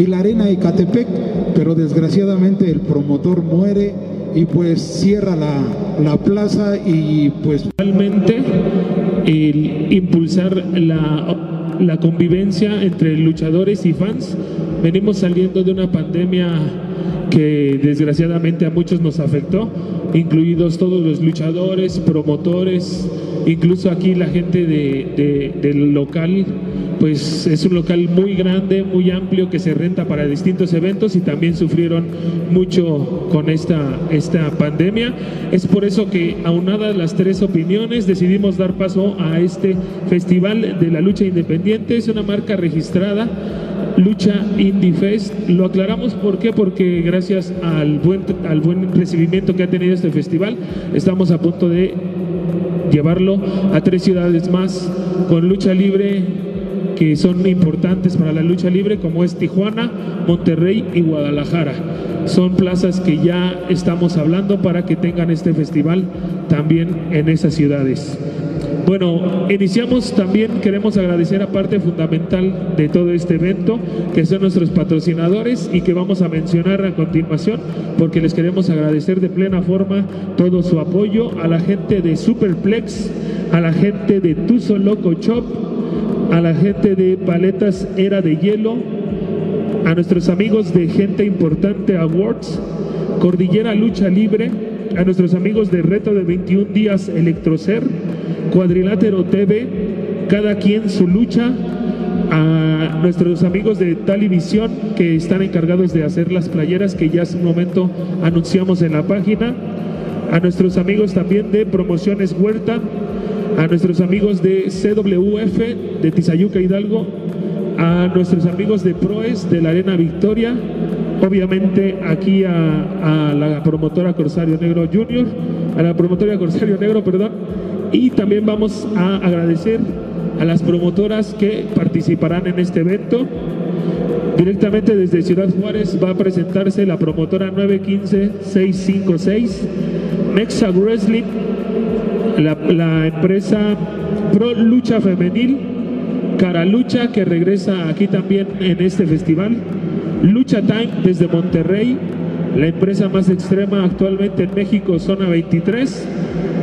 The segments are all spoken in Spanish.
y la Arena Ecatepec, pero desgraciadamente el promotor muere y pues cierra la, la plaza y pues... Realmente el impulsar la, la convivencia entre luchadores y fans. Venimos saliendo de una pandemia que desgraciadamente a muchos nos afectó, incluidos todos los luchadores, promotores, incluso aquí la gente de, del local pues es un local muy grande, muy amplio que se renta para distintos eventos y también sufrieron mucho con esta, esta pandemia. Es por eso que aunadas las tres opiniones decidimos dar paso a este Festival de la Lucha Independiente. Es una marca registrada Lucha Indie Fest. Lo aclaramos ¿por qué? porque gracias al buen, al buen recibimiento que ha tenido este festival, estamos a punto de llevarlo a tres ciudades más con lucha libre que son importantes para la lucha libre, como es Tijuana, Monterrey y Guadalajara. Son plazas que ya estamos hablando para que tengan este festival también en esas ciudades. Bueno, iniciamos también, queremos agradecer a parte fundamental de todo este evento, que son nuestros patrocinadores y que vamos a mencionar a continuación, porque les queremos agradecer de plena forma todo su apoyo a la gente de Superplex, a la gente de Tuzo Loco Shop, a la gente de Paletas Era de Hielo, a nuestros amigos de Gente Importante Awards, Cordillera Lucha Libre, a nuestros amigos de Reto de 21 Días Electrocer, Cuadrilátero TV, Cada Quien Su Lucha, a nuestros amigos de Talivisión que están encargados de hacer las playeras que ya hace un momento anunciamos en la página, a nuestros amigos también de Promociones Huerta, a nuestros amigos de CWF de Tizayuca Hidalgo, a nuestros amigos de Proes de la Arena Victoria, obviamente aquí a, la promotora Corsario Negro Junior, a la promotora Corsario Negro, perdón, y también vamos a agradecer a las promotoras que participarán en este evento. Directamente desde Ciudad Juárez va a presentarse la promotora 915-656, Mexa Wrestling, la, empresa Pro Lucha Femenil, Cara Lucha, que regresa aquí también en este festival, Lucha Time desde Monterrey, la empresa más extrema actualmente en México, Zona 23,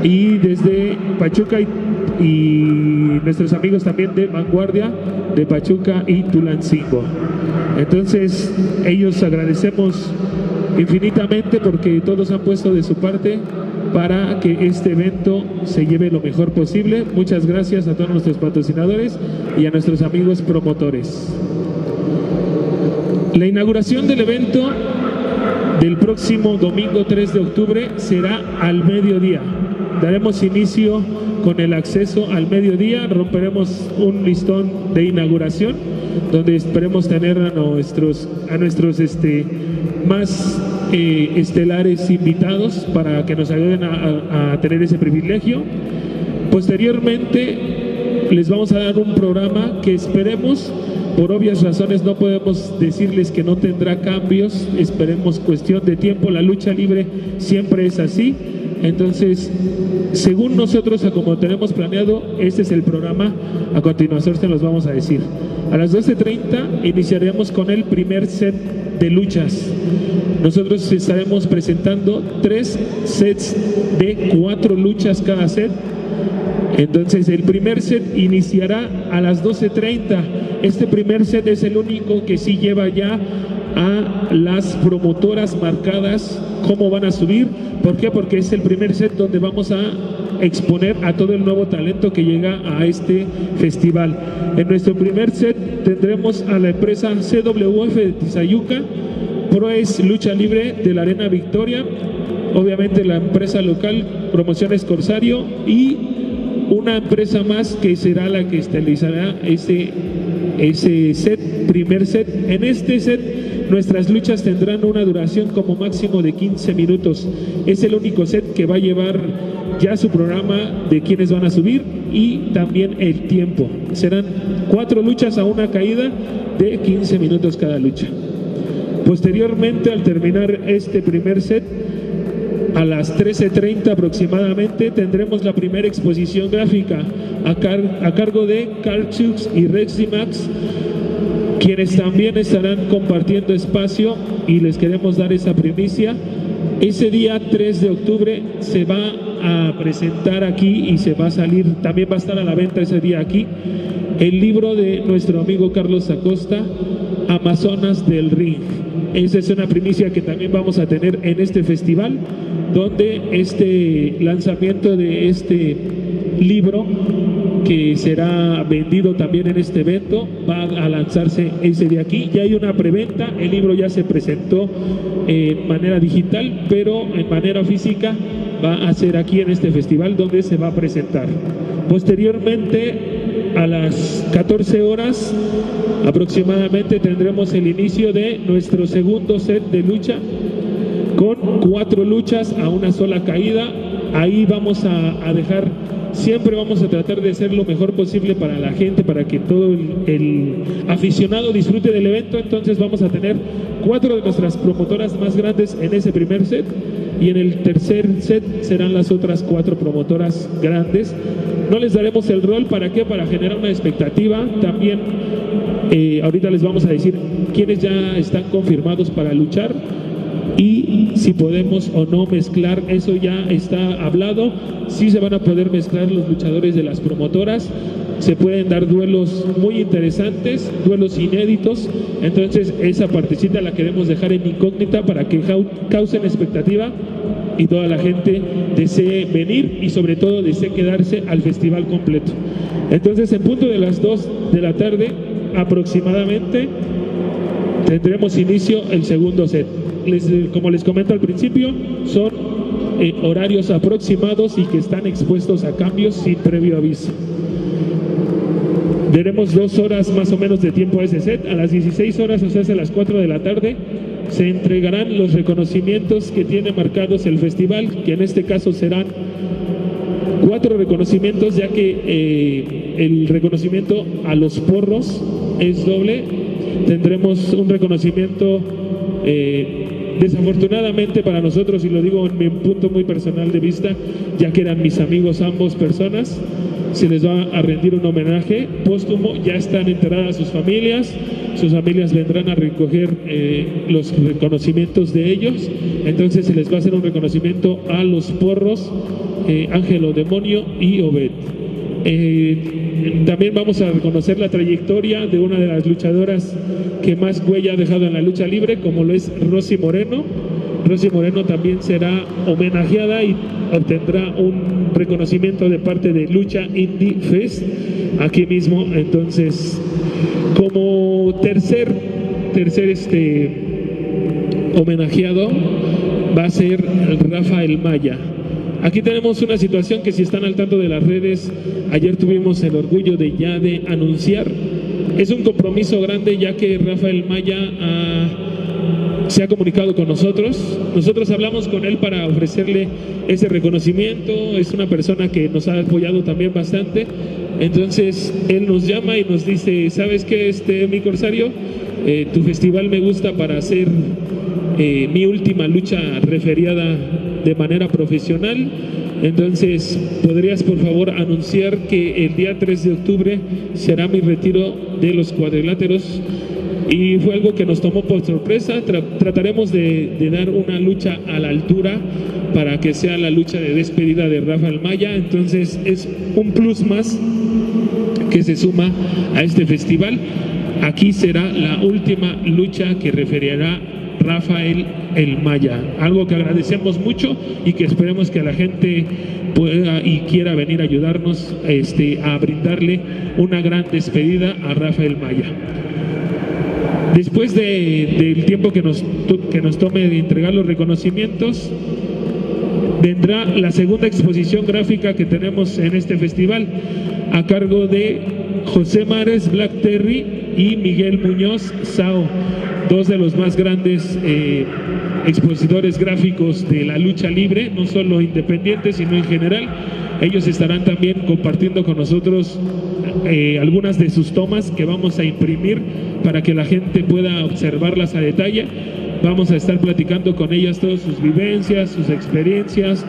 y desde Pachuca y, nuestros amigos también de Vanguardia, de Pachuca y Tulancingo. Entonces, ellos agradecemos infinitamente porque todos han puesto de su parte para que este evento se lleve lo mejor posible. Muchas gracias a todos nuestros patrocinadores y a nuestros amigos promotores. La inauguración del evento del próximo domingo 3 de octubre será al mediodía. Daremos inicio con el acceso al mediodía, romperemos un listón de inauguración donde esperemos tener a nuestros, a nuestros este, más eh, estelares invitados para que nos ayuden a, tener ese privilegio. Posteriormente les vamos a dar un programa que esperemos por obvias razones no podemos decirles que no tendrá cambios, esperemos cuestión de tiempo, la lucha libre siempre es así. Entonces, según nosotros, como tenemos planeado, este es el programa, a continuación se los vamos a decir. A las 12.30 iniciaremos con el primer set de luchas. Nosotros estaremos presentando tres sets de cuatro luchas cada set. Entonces el primer set iniciará a las 12.30. Este primer set es el único que sí lleva ya a las promotoras marcadas cómo van a subir. ¿Por qué? Porque es el primer set donde vamos a exponer a todo el nuevo talento que llega a este festival. En nuestro primer set tendremos a la empresa CWF de Tizayuca, Proes Lucha Libre de la Arena Victoria, obviamente la empresa local Promociones Corsario y una empresa más que será la que estelarizará ese, ese set, primer set. En este set nuestras luchas tendrán una duración como máximo de 15 minutos. Es el único set que va a llevar ya su programa de quienes van a subir y también el tiempo. Serán cuatro luchas a una caída de 15 minutos cada lucha. Posteriormente, al terminar este primer set, a las 13.30 aproximadamente tendremos la primera exposición gráfica a, cargo de Carl y Reximax quienes también estarán compartiendo espacio y les queremos dar esa primicia. Ese día 3 de octubre se va a presentar aquí y se va a salir, también va a estar a la venta ese día aquí, el libro de nuestro amigo Carlos Acosta, Amazonas del Ring. Esa es una primicia que también vamos a tener en este festival, donde este lanzamiento de este libro que será vendido también en este evento va a lanzarse ese de aquí. Ya hay una preventa, el libro ya se presentó en manera digital, pero en manera física va a ser aquí en este festival donde se va a presentar. Posteriormente, a las 14 horas aproximadamente tendremos el inicio de nuestro segundo set de lucha con cuatro luchas a una sola caída. Ahí vamos a, dejar siempre vamos a tratar de hacer lo mejor posible para la gente, para que todo el, aficionado disfrute del evento. Entonces vamos a tener cuatro de nuestras promotoras más grandes en ese primer set y en el tercer set serán las otras cuatro promotoras grandes. No les daremos el rol, ¿para qué? Para generar una expectativa. También eh, ahorita les vamos a decir quiénes ya están confirmados para luchar y si podemos o no mezclar, eso ya está hablado, sí se van a poder mezclar los luchadores de las promotoras, se pueden dar duelos muy interesantes, duelos inéditos, entonces esa partecita la queremos dejar en incógnita para que causen expectativa y toda la gente desee venir y sobre todo desee quedarse al festival completo. Entonces en punto de las 2 de la tarde aproximadamente tendremos inicio el segundo set. Como les comento al principio, son eh, horarios aproximados y que están expuestos a cambios sin previo aviso. Tenemos dos horas más o menos de tiempo a ese set. A las 16 horas, o sea, a las 4 de la tarde, se entregarán los reconocimientos que tiene marcados el festival, que en este caso serán cuatro reconocimientos, ya que eh, el reconocimiento a los porros es doble. Tendremos un reconocimiento Desafortunadamente para nosotros, y lo digo en mi punto muy personal de vista, ya que eran mis amigos ambos personas, se les va a rendir un homenaje póstumo, ya están enterradas sus familias, sus familias vendrán a recoger eh, los reconocimientos de ellos, entonces se les va a hacer un reconocimiento a los porros, eh, Ángelo Demonio y Obed. Eh, también vamos a reconocer la trayectoria de una de las luchadoras que más huella ha dejado en la lucha libre, como lo es Rosy Moreno. Rosy Moreno también será homenajeada y obtendrá un reconocimiento de parte de Lucha Indie Fest aquí mismo. Entonces, como tercer, tercer este homenajeado va a ser Rafael Maya. Aquí tenemos una situación que si están al tanto de las redes, ayer tuvimos el orgullo de ya de anunciar. Es un compromiso grande ya que Rafael Maya se ha comunicado con nosotros. Nosotros hablamos con él para ofrecerle ese reconocimiento. Es una persona que nos ha apoyado también bastante. Entonces él nos llama y nos dice, ¿sabes qué, este, mi corsario? Eh, tu festival me gusta para hacer eh, mi última lucha referiada de manera profesional. Entonces, ¿podrías por favor anunciar que el día 3 de octubre será mi retiro de los cuadriláteros? Y fue algo que nos tomó por sorpresa. trataremos de, dar una lucha a la altura para que sea la lucha de despedida de Rafael Maya. Entonces, es un plus más que se suma a este festival. Aquí será la última lucha que referirá Rafael El Maya. Algo que agradecemos mucho y que esperemos que la gente pueda y quiera venir a ayudarnos este, a brindarle una gran despedida a Rafael Maya. Después del tiempo que nos, que nos tome de entregar los reconocimientos, vendrá la segunda exposición gráfica que tenemos en este festival a cargo de José Mares Black Terry y Miguel Muñoz Sao dos de los más grandes eh, expositores gráficos de la lucha libre, no solo independientes, sino en general. Ellos estarán también compartiendo con nosotros eh, algunas de sus tomas que vamos a imprimir para que la gente pueda observarlas a detalle. Vamos a estar platicando con ellas todas sus vivencias, sus experiencias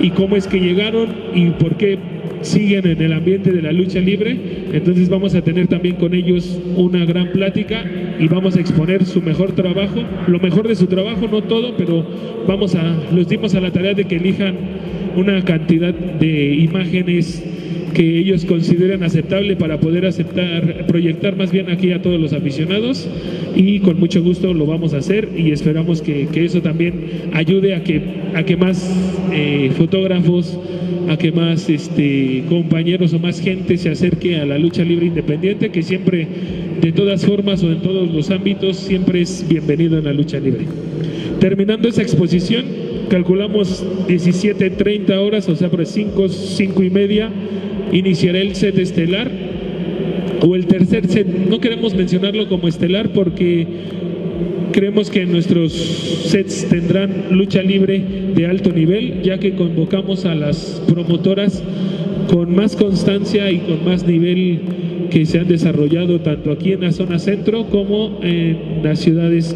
y cómo es que llegaron y por qué siguen en el ambiente de la lucha libre Entonces vamos a tener también con ellos una gran plática y vamos a exponer su mejor trabajo, lo mejor de su trabajo, no todo, pero vamos a, los dimos a la tarea de que elijan una cantidad de imágenes que ellos consideran aceptable para poder aceptar, proyectar más bien aquí a todos los aficionados y con mucho gusto lo vamos a hacer y esperamos que, eso también ayude a que, a que más eh, fotógrafos, a que más este, compañeros o más gente se acerque a la lucha libre independiente, que siempre, de todas formas o en todos los ámbitos, siempre es bienvenido en la lucha libre. Terminando esa exposición, calculamos 17.30 horas, o sea, por 5, 5 y media, iniciará el set estelar o el tercer set. No queremos mencionarlo como estelar porque creemos que nuestros sets tendrán lucha libre de alto nivel, ya que convocamos a las promotoras con más constancia y con más nivel que se han desarrollado tanto aquí en la zona centro como en las ciudades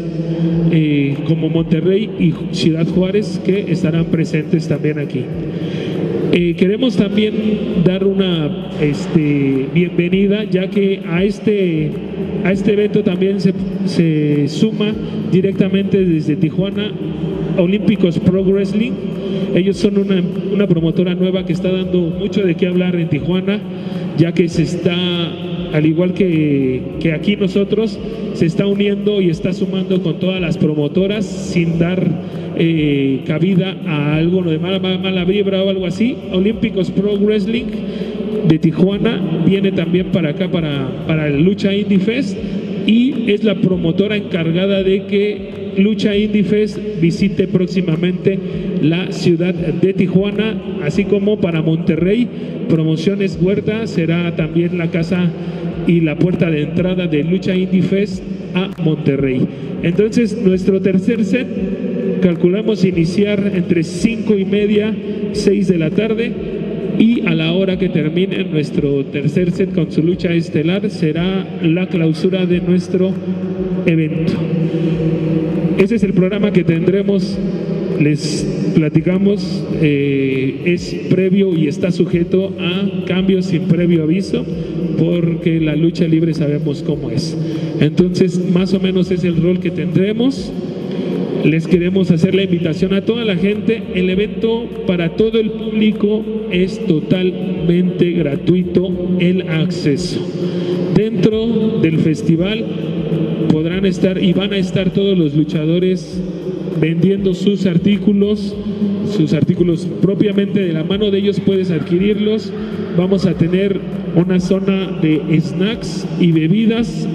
eh, como Monterrey y Ciudad Juárez que estarán presentes también aquí. Eh, queremos también dar una este, bienvenida, ya que a este, a este evento también se, se suma directamente desde Tijuana Olímpicos Pro Wrestling. Ellos son una, promotora nueva que está dando mucho de qué hablar en Tijuana, ya que se está, al igual que, que aquí nosotros, se está uniendo y está sumando con todas las promotoras sin dar eh, cabida a algo de mala, mala vibra o algo así. Olímpicos Pro Wrestling de Tijuana viene también para acá, para, para el Lucha Indie Fest y es la promotora encargada de que Lucha Indie Fest visite próximamente la ciudad de Tijuana, así como para Monterrey. Promociones Huerta será también la casa y la puerta de entrada de Lucha Indie Fest a Monterrey. Entonces, nuestro tercer set calculamos iniciar entre 5 y media, 6 de la tarde y a la hora que termine nuestro tercer set con su lucha estelar será la clausura de nuestro evento. Ese es el programa que tendremos, les platicamos, eh, es previo y está sujeto a cambios sin previo aviso porque la lucha libre sabemos cómo es. Entonces, más o menos es el rol que tendremos les queremos hacer la invitación a toda la gente. El evento para todo el público es totalmente gratuito el acceso. Dentro del festival podrán estar y van a estar todos los luchadores vendiendo sus artículos, sus artículos propiamente de la mano de ellos puedes adquirirlos. Vamos a tener una zona de snacks y bebidas.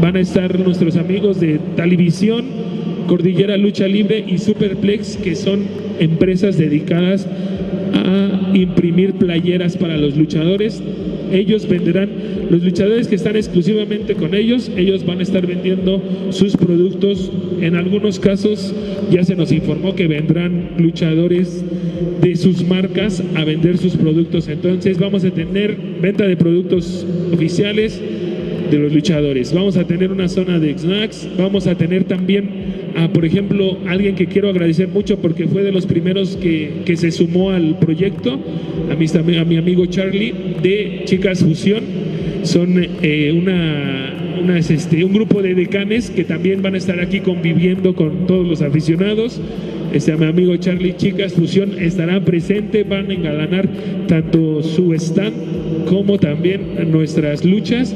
Van a estar nuestros amigos de Televisión Cordillera Lucha Libre y Superplex, que son empresas dedicadas a imprimir playeras para los luchadores. Ellos venderán, los luchadores que están exclusivamente con ellos, ellos van a estar vendiendo sus productos. En algunos casos ya se nos informó que vendrán luchadores de sus marcas a vender sus productos. Entonces vamos a tener venta de productos oficiales de los luchadores. Vamos a tener una zona de snacks, vamos a tener también por ejemplo, alguien que quiero agradecer mucho porque fue de los primeros que, se sumó al proyecto, a a mi amigo Charlie de Chicas Fusión. Son eh, una, este, un grupo de decanes que también van a estar aquí conviviendo con todos los aficionados. Este, mi amigo Charlie Chicas Fusión estará presente, van a engalanar tanto su stand como también nuestras luchas.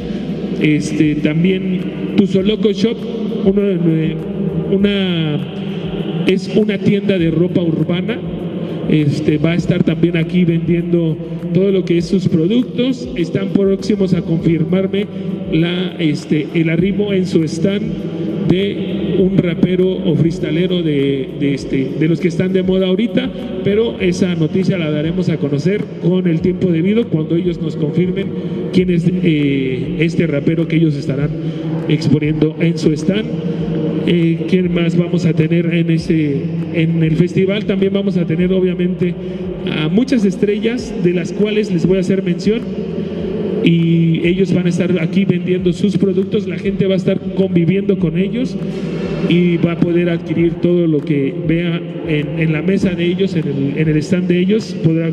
Este, también Tuzoloco Shop, uno una, es una tienda de ropa urbana. Este, va a estar también aquí vendiendo todo lo que es sus productos. Están próximos a confirmarme la, este, el arribo en su stand de un rapero o freestalero de, de, este, de los que están de moda ahorita, pero esa noticia la daremos a conocer con el tiempo debido cuando ellos nos confirmen quién es eh, este rapero que ellos estarán exponiendo en su stand. Eh, ¿Quién más vamos a tener en, ese, en el festival? También vamos a tener obviamente a muchas estrellas de las cuales les voy a hacer mención y ellos van a estar aquí vendiendo sus productos, la gente va a estar conviviendo con ellos y va a poder adquirir todo lo que vea en, la mesa de ellos, en el, en stand de ellos, podrá,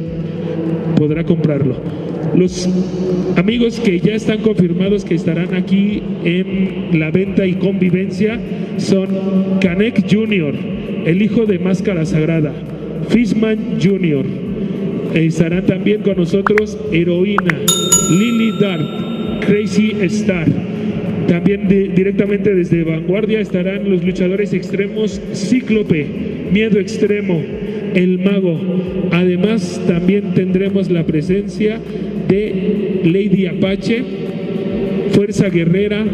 podrá comprarlo. Los amigos que ya están confirmados que estarán aquí en la venta y convivencia son Canek Jr., el hijo de Máscara Sagrada, Fishman Jr., estarán también con nosotros Heroína, Lily Dart, Crazy Star. También directamente desde Vanguardia estarán los luchadores extremos Cíclope, Miedo Extremo, El Mago. Además también tendremos la presencia de Lady Apache, Fuerza Guerrera,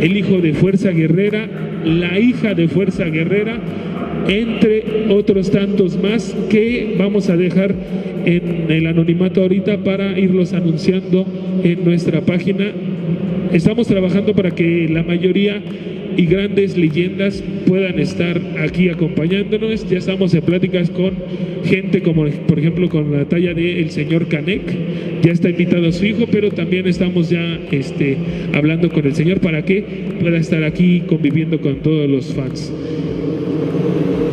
el hijo de Fuerza Guerrera, la hija de Fuerza Guerrera, entre otros tantos más que vamos a dejar en el anonimato ahorita para irlos anunciando en nuestra página. Estamos trabajando para que la mayoría y grandes leyendas puedan estar aquí acompañándonos. Ya estamos en pláticas con gente como por ejemplo con la talla el señor Canek, ya está invitado a su hijo, pero también estamos ya este, hablando con el señor para que pueda estar aquí conviviendo con todos los fans.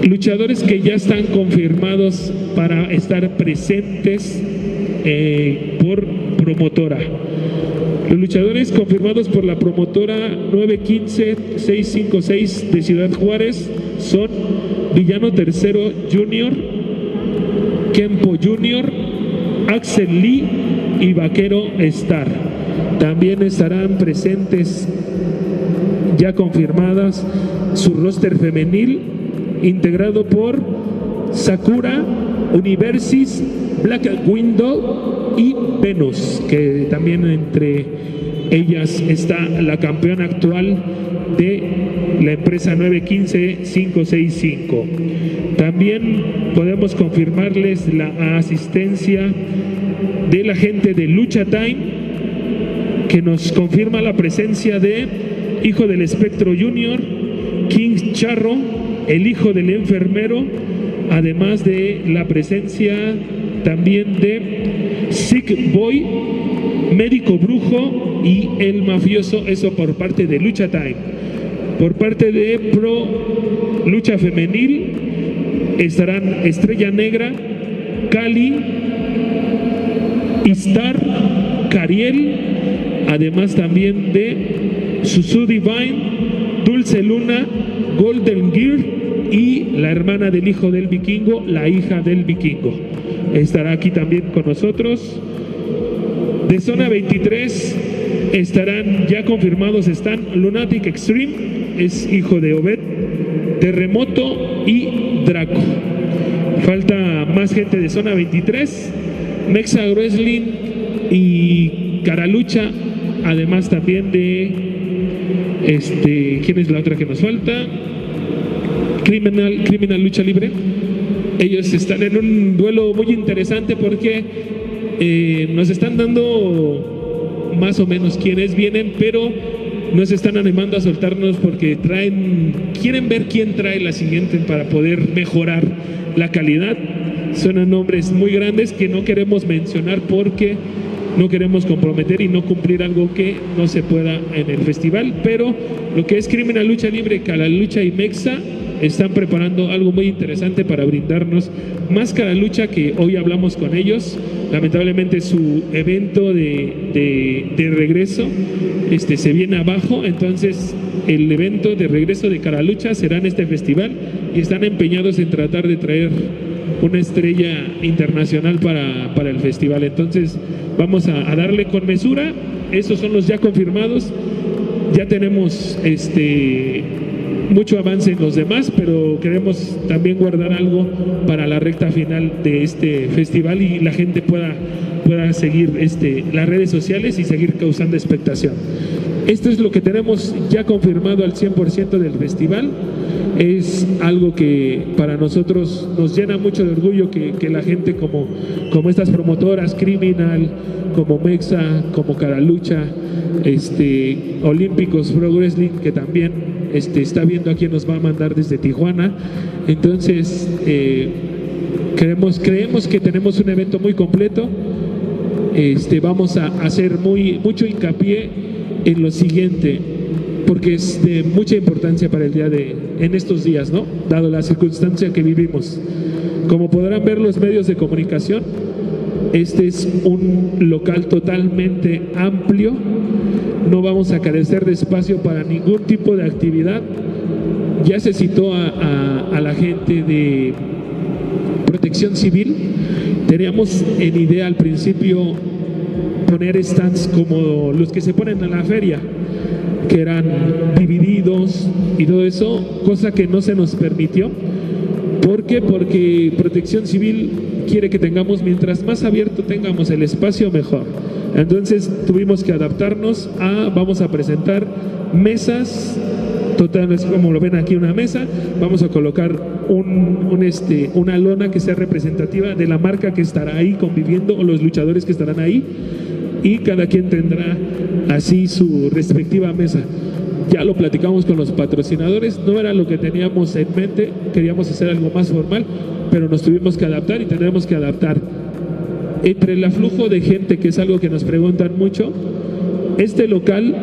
Luchadores que ya están confirmados para estar presentes eh, por promotora. Los luchadores confirmados por la promotora 915-656 de Ciudad Juárez son Villano Tercero Junior, Kempo Junior, Axel Lee y Vaquero Star. También estarán presentes ya confirmadas su roster femenil integrado por Sakura, Universis, Black Window y Venus, que también entre ellas está la campeona actual de la empresa 915-565. También podemos confirmarles la asistencia de la gente de Lucha Time, que nos confirma la presencia de Hijo del Espectro Junior, King Charro, el hijo del enfermero, además de la presencia también de Sick Boy, Médico Brujo y El Mafioso, eso por parte de Lucha Time. Por parte de Pro Lucha Femenil estarán Estrella Negra, Cali, Istar, Cariel, además también de Susu Divine, Dulce Luna, Golden Gear y la hermana del hijo del vikingo, la hija del vikingo. Estará aquí también con nosotros. De zona 23 estarán ya confirmados, están Lunatic Extreme, es hijo de Obed, Terremoto y Draco. Falta más gente de zona 23, Mexa Wrestling y Caralucha, además también de este, ¿quién es la otra que nos falta? Criminal, Criminal Lucha Libre. Ellos están en un duelo muy interesante porque eh, nos están dando más o menos quienes vienen, pero nos están animando a soltarnos porque traen, quieren ver quién trae la siguiente para poder mejorar la calidad. Son nombres muy grandes que no queremos mencionar porque no queremos comprometer y no cumplir algo que no se pueda en el festival, pero lo que es Criminal Lucha Libre, Cala Lucha y Mexa están preparando algo muy interesante para brindarnos más Cala Lucha que hoy hablamos con ellos. Lamentablemente su evento de, de, regreso este, se viene abajo, entonces el evento de regreso de Cara Lucha será en este festival y están empeñados en tratar de traer una estrella internacional para, para el festival. Entonces vamos a, darle con mesura. Esos son los ya confirmados. Ya tenemos este mucho avance en los demás, pero queremos también guardar algo para la recta final de este festival y la gente pueda, pueda seguir este, las redes sociales y seguir causando expectación. Esto es lo que tenemos ya confirmado al 100% del festival. Es algo que para nosotros nos llena mucho de orgullo que, que, la gente como, como estas promotoras, Criminal, como Mexa, como Caralucha, este, Olímpicos Pro Wrestling, que también este, está viendo a quién nos va a mandar desde Tijuana. Entonces, eh, creemos, creemos que tenemos un evento muy completo. Este, vamos a hacer muy, mucho hincapié en lo siguiente, porque es de mucha importancia para el día de, en estos días, ¿no? Dado la circunstancia que vivimos. Como podrán ver los medios de comunicación, Este es un local totalmente amplio. No vamos a carecer de espacio para ningún tipo de actividad. Ya se citó a, la gente de protección civil. Teníamos en idea al principio poner stands como los que se ponen en la feria, que eran divididos y todo eso, cosa que no se nos permitió. ¿Por qué? Porque Protección Civil quiere que tengamos, mientras más abierto tengamos el espacio, mejor. Entonces tuvimos que adaptarnos a, vamos a presentar mesas, total, como lo ven aquí una mesa, vamos a colocar un, este, una lona que sea representativa de la marca que estará ahí conviviendo o los luchadores que estarán ahí y cada quien tendrá así su respectiva mesa. Ya lo platicamos con los patrocinadores, no era lo que teníamos en mente, queríamos hacer algo más formal, pero nos tuvimos que adaptar y tendremos que adaptar. Entre el aflujo de gente, que es algo que nos preguntan mucho, este local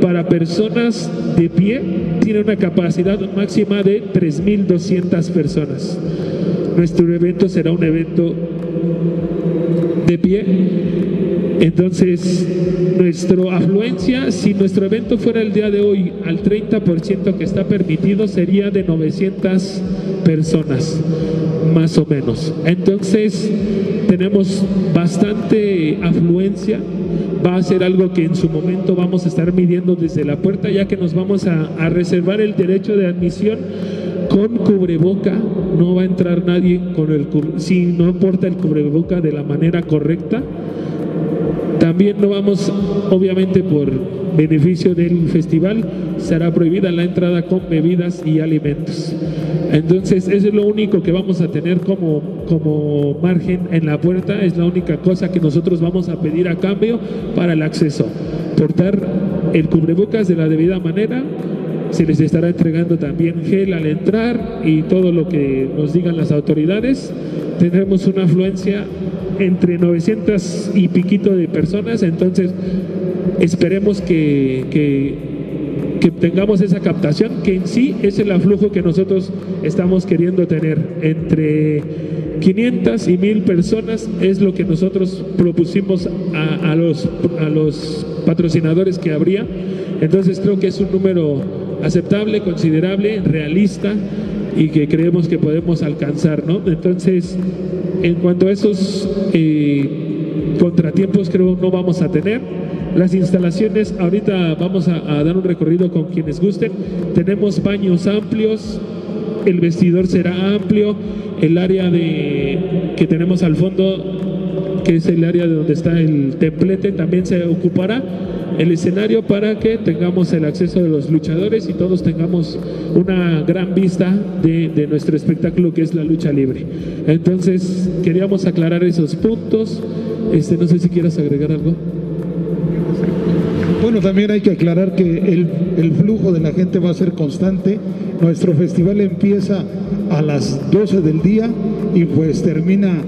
para personas de pie tiene una capacidad máxima de 3.200 personas. Nuestro evento será un evento de pie entonces, nuestra afluencia, si nuestro evento fuera el día de hoy al 30% que está permitido, sería de 900 personas, más o menos. Entonces, tenemos bastante afluencia. Va a ser algo que en su momento vamos a estar midiendo desde la puerta, ya que nos vamos a, a reservar el derecho de admisión con cubreboca. No va a entrar nadie con el si no porta el cubreboca de la manera correcta también no vamos, obviamente por beneficio del festival, será prohibida la entrada con bebidas y alimentos. Entonces, eso es lo único que vamos a tener como, como margen en la puerta, es la única cosa que nosotros vamos a pedir a cambio para el acceso. Portar el cubrebocas de la debida manera, se les estará entregando también gel al entrar y todo lo que nos digan las autoridades. Tendremos una afluencia entre 900 y piquito de personas, entonces esperemos que, que, tengamos esa captación, que en sí es el aflujo que nosotros estamos queriendo tener. Entre 500 y 1000 personas es lo que nosotros propusimos a, los, a los patrocinadores que habría. Entonces creo que es un número aceptable, considerable, realista y que creemos que podemos alcanzar, ¿no? Entonces, en cuanto a esos eh, contratiempos, creo no vamos a tener. Las instalaciones, ahorita vamos a, dar un recorrido con quienes gusten. Tenemos baños amplios, el vestidor será amplio, el área de, que tenemos al fondo, que es el área de donde está el templete, también se ocupará el escenario para que tengamos el acceso de los luchadores y todos tengamos una gran vista de, nuestro espectáculo que es la lucha libre. Entonces, queríamos aclarar esos puntos. Este, no sé si quieras agregar algo. Bueno, también hay que aclarar que el, flujo de la gente va a ser constante. Nuestro festival empieza a las 12 del día y pues termina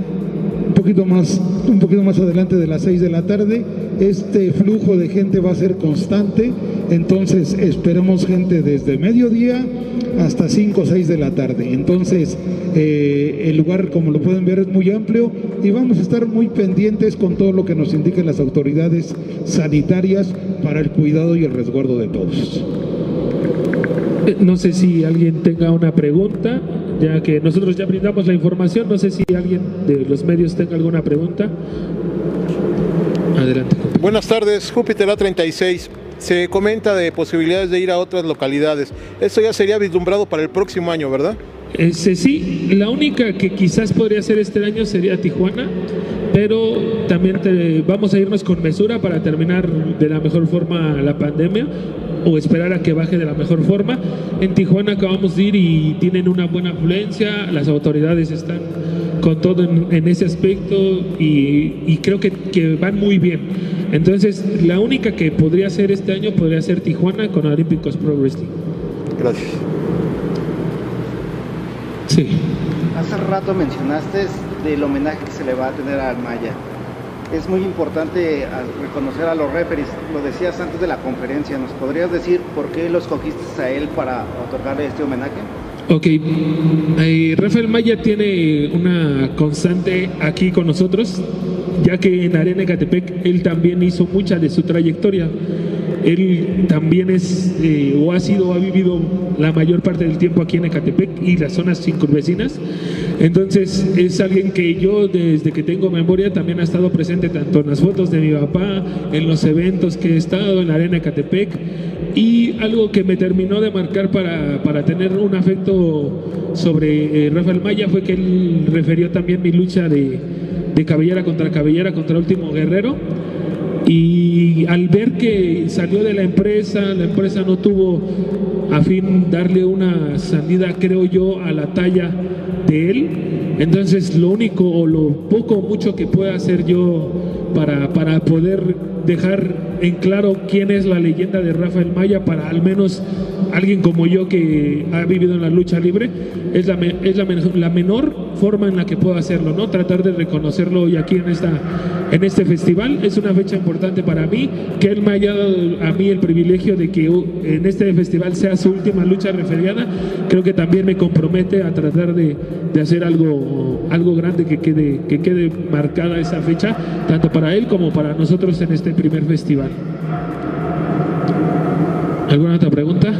un poquito más, un poquito más adelante de las 6 de la tarde. Este flujo de gente va a ser constante, entonces esperamos gente desde mediodía hasta 5 o 6 de la tarde. Entonces, eh, el lugar, como lo pueden ver, es muy amplio y vamos a estar muy pendientes con todo lo que nos indiquen las autoridades sanitarias para el cuidado y el resguardo de todos. No sé si alguien tenga una pregunta ya que nosotros ya brindamos la información. No sé si alguien de los medios tenga alguna pregunta. Adelante. Buenas tardes, Júpiter A36. Se comenta de posibilidades de ir a otras localidades. Esto ya sería vislumbrado para el próximo año, ¿verdad? Ese, sí, la única que quizás podría ser este año sería Tijuana, pero también vamos a irnos con mesura para terminar de la mejor forma la pandemia o esperar a que baje de la mejor forma. En Tijuana acabamos de ir y tienen una buena afluencia, las autoridades están con todo en, ese aspecto y, creo que, que, van muy bien. Entonces, la única que podría ser este año podría ser Tijuana con Olímpicos Pro Wrestling. Gracias. Sí. Hace rato mencionaste del homenaje que se le va a tener al Maya es muy importante reconocer a los referees. Lo decías antes de la conferencia. ¿Nos podrías decir por qué los cogiste a él para otorgarle este homenaje? Ok, eh, Rafael Maya tiene una constante aquí con nosotros. ya que en Arena Ecatepec él también hizo mucha de su trayectoria. Él también es eh, o ha sido o ha vivido la mayor parte del tiempo aquí en Ecatepec y las zonas circunvecinas. Entonces es alguien que yo desde que tengo memoria también ha estado presente tanto en las fotos de mi papá, en los eventos que he estado en la Arena Ecatepec. Y algo que me terminó de marcar para, para tener un afecto sobre eh, Rafael Maya fue que él refirió también mi lucha de, de cabellera contra cabellera contra Último Guerrero. Y al ver que salió de la empresa, la empresa no tuvo a fin darle una salida, creo yo, a la talla de él. Entonces lo único o lo poco o mucho que pueda hacer yo para, para poder dejar en claro quién es la leyenda de Rafael Maya para al menos alguien como yo que ha vivido en la lucha libre, es la, es la, la menor forma en la que puedo hacerlo, ¿no? Tratar de reconocerlo hoy aquí en, esta, en este festival. Es una fecha importante para mí, que él me haya dado a mí el privilegio de que en este festival sea su última lucha referiada. Creo que también me compromete a tratar de, de hacer algo, algo grande que quede, que quede marcada esa fecha, tanto para él como para nosotros en este primer festival. ¿Alguna otra pregunta?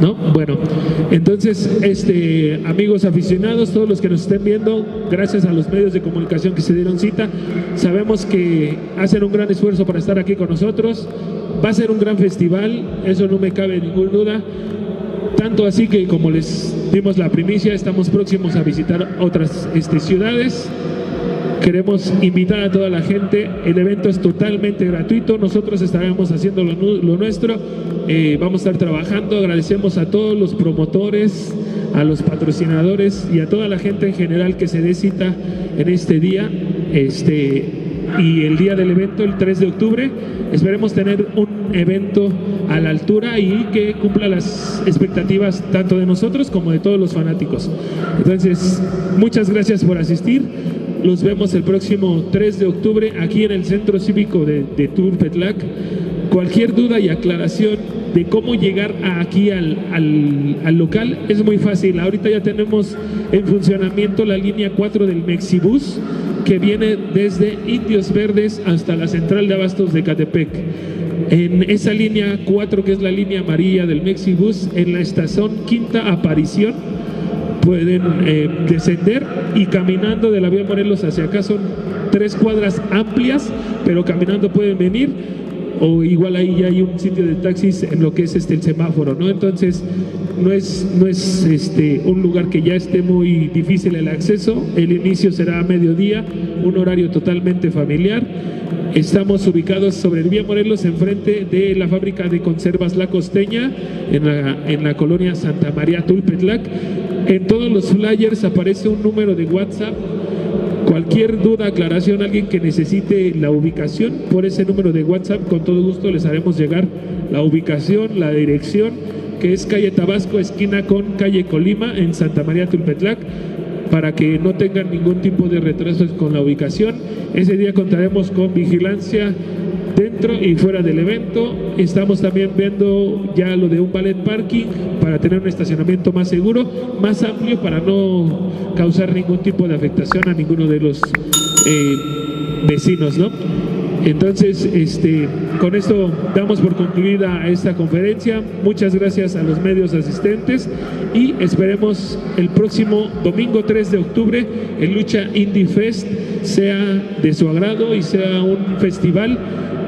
¿No? Bueno, entonces, este, amigos aficionados, todos los que nos estén viendo, gracias a los medios de comunicación que se dieron cita, sabemos que hacen un gran esfuerzo para estar aquí con nosotros. Va a ser un gran festival, eso no me cabe ninguna duda. Tanto así que, como les dimos la primicia, estamos próximos a visitar otras este, ciudades. Queremos invitar a toda la gente. El evento es totalmente gratuito. Nosotros estaremos haciendo lo, nuestro. Eh, vamos a estar trabajando. Agradecemos a todos los promotores, a los patrocinadores y a toda la gente en general que se dé cita en este día. Este, y el día del evento, el 3 de octubre, esperemos tener un evento a la altura y que cumpla las expectativas tanto de nosotros como de todos los fanáticos. Entonces, muchas gracias por asistir. Los vemos el próximo 3 de octubre aquí en el Centro Cívico de, de. Cualquier duda y aclaración de cómo llegar aquí al, al, al, local es muy fácil. Ahorita ya tenemos en funcionamiento la línea 4 del Mexibus que viene desde Indios Verdes hasta la central de abastos de Catepec. En esa línea 4, que es la línea amarilla del Mexibus, en la estación Quinta Aparición, pueden eh, descender y caminando de la vía Morelos hacia acá son tres cuadras amplias, pero caminando pueden venir o igual ahí ya hay un sitio de taxis en lo que es este el semáforo, ¿no? Entonces no es, no es este, un lugar que ya esté muy difícil el acceso, el inicio será a mediodía, un horario totalmente familiar. Estamos ubicados sobre el Vía Morelos, enfrente de la fábrica de conservas La Costeña, en la, en la colonia Santa María Tulpetlac. En todos los flyers aparece un número de WhatsApp Cualquier duda, aclaración, alguien que necesite la ubicación, por ese número de WhatsApp, con todo gusto les haremos llegar la ubicación, la dirección, que es calle Tabasco, esquina con calle Colima, en Santa María Tulpetlac, para que no tengan ningún tipo de retrasos con la ubicación. Ese día contaremos con vigilancia dentro y fuera del evento. Estamos también viendo ya lo de un ballet parking para tener un estacionamiento más seguro, más amplio para no causar ningún tipo de afectación a ninguno de los eh, vecinos, ¿no? Entonces, este, con esto damos por concluida esta conferencia. Muchas gracias a los medios asistentes y esperemos el próximo domingo 3 de octubre el Lucha Indie Fest sea de su agrado y sea un festival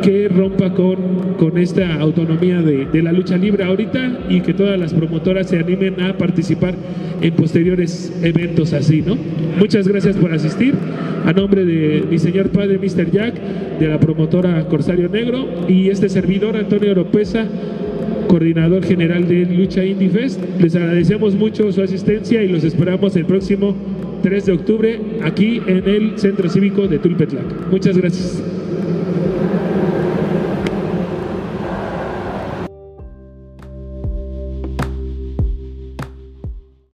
que rompa con, con esta autonomía de, de, la lucha libre ahorita y que todas las promotoras se animen a participar en posteriores eventos así, ¿no? Muchas gracias por asistir. A nombre de mi señor padre, Mr. Jack, de la promotora Corsario Negro y este servidor, Antonio Oropesa, coordinador general de Lucha Indie Fest, les agradecemos mucho su asistencia y los esperamos el próximo 3 de octubre aquí en el Centro Cívico de Tulpetlac. Muchas gracias.